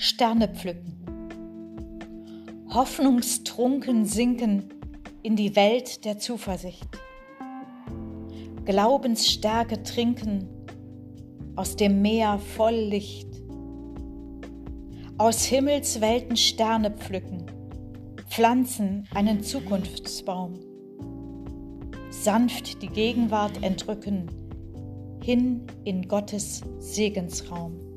Sterne pflücken. Hoffnungstrunken sinken in die Welt der Zuversicht. Glaubensstärke trinken aus dem Meer voll Licht. Aus Himmelswelten Sterne pflücken, pflanzen einen Zukunftsbaum. Sanft die Gegenwart entrücken, hin in Gottes Segensraum.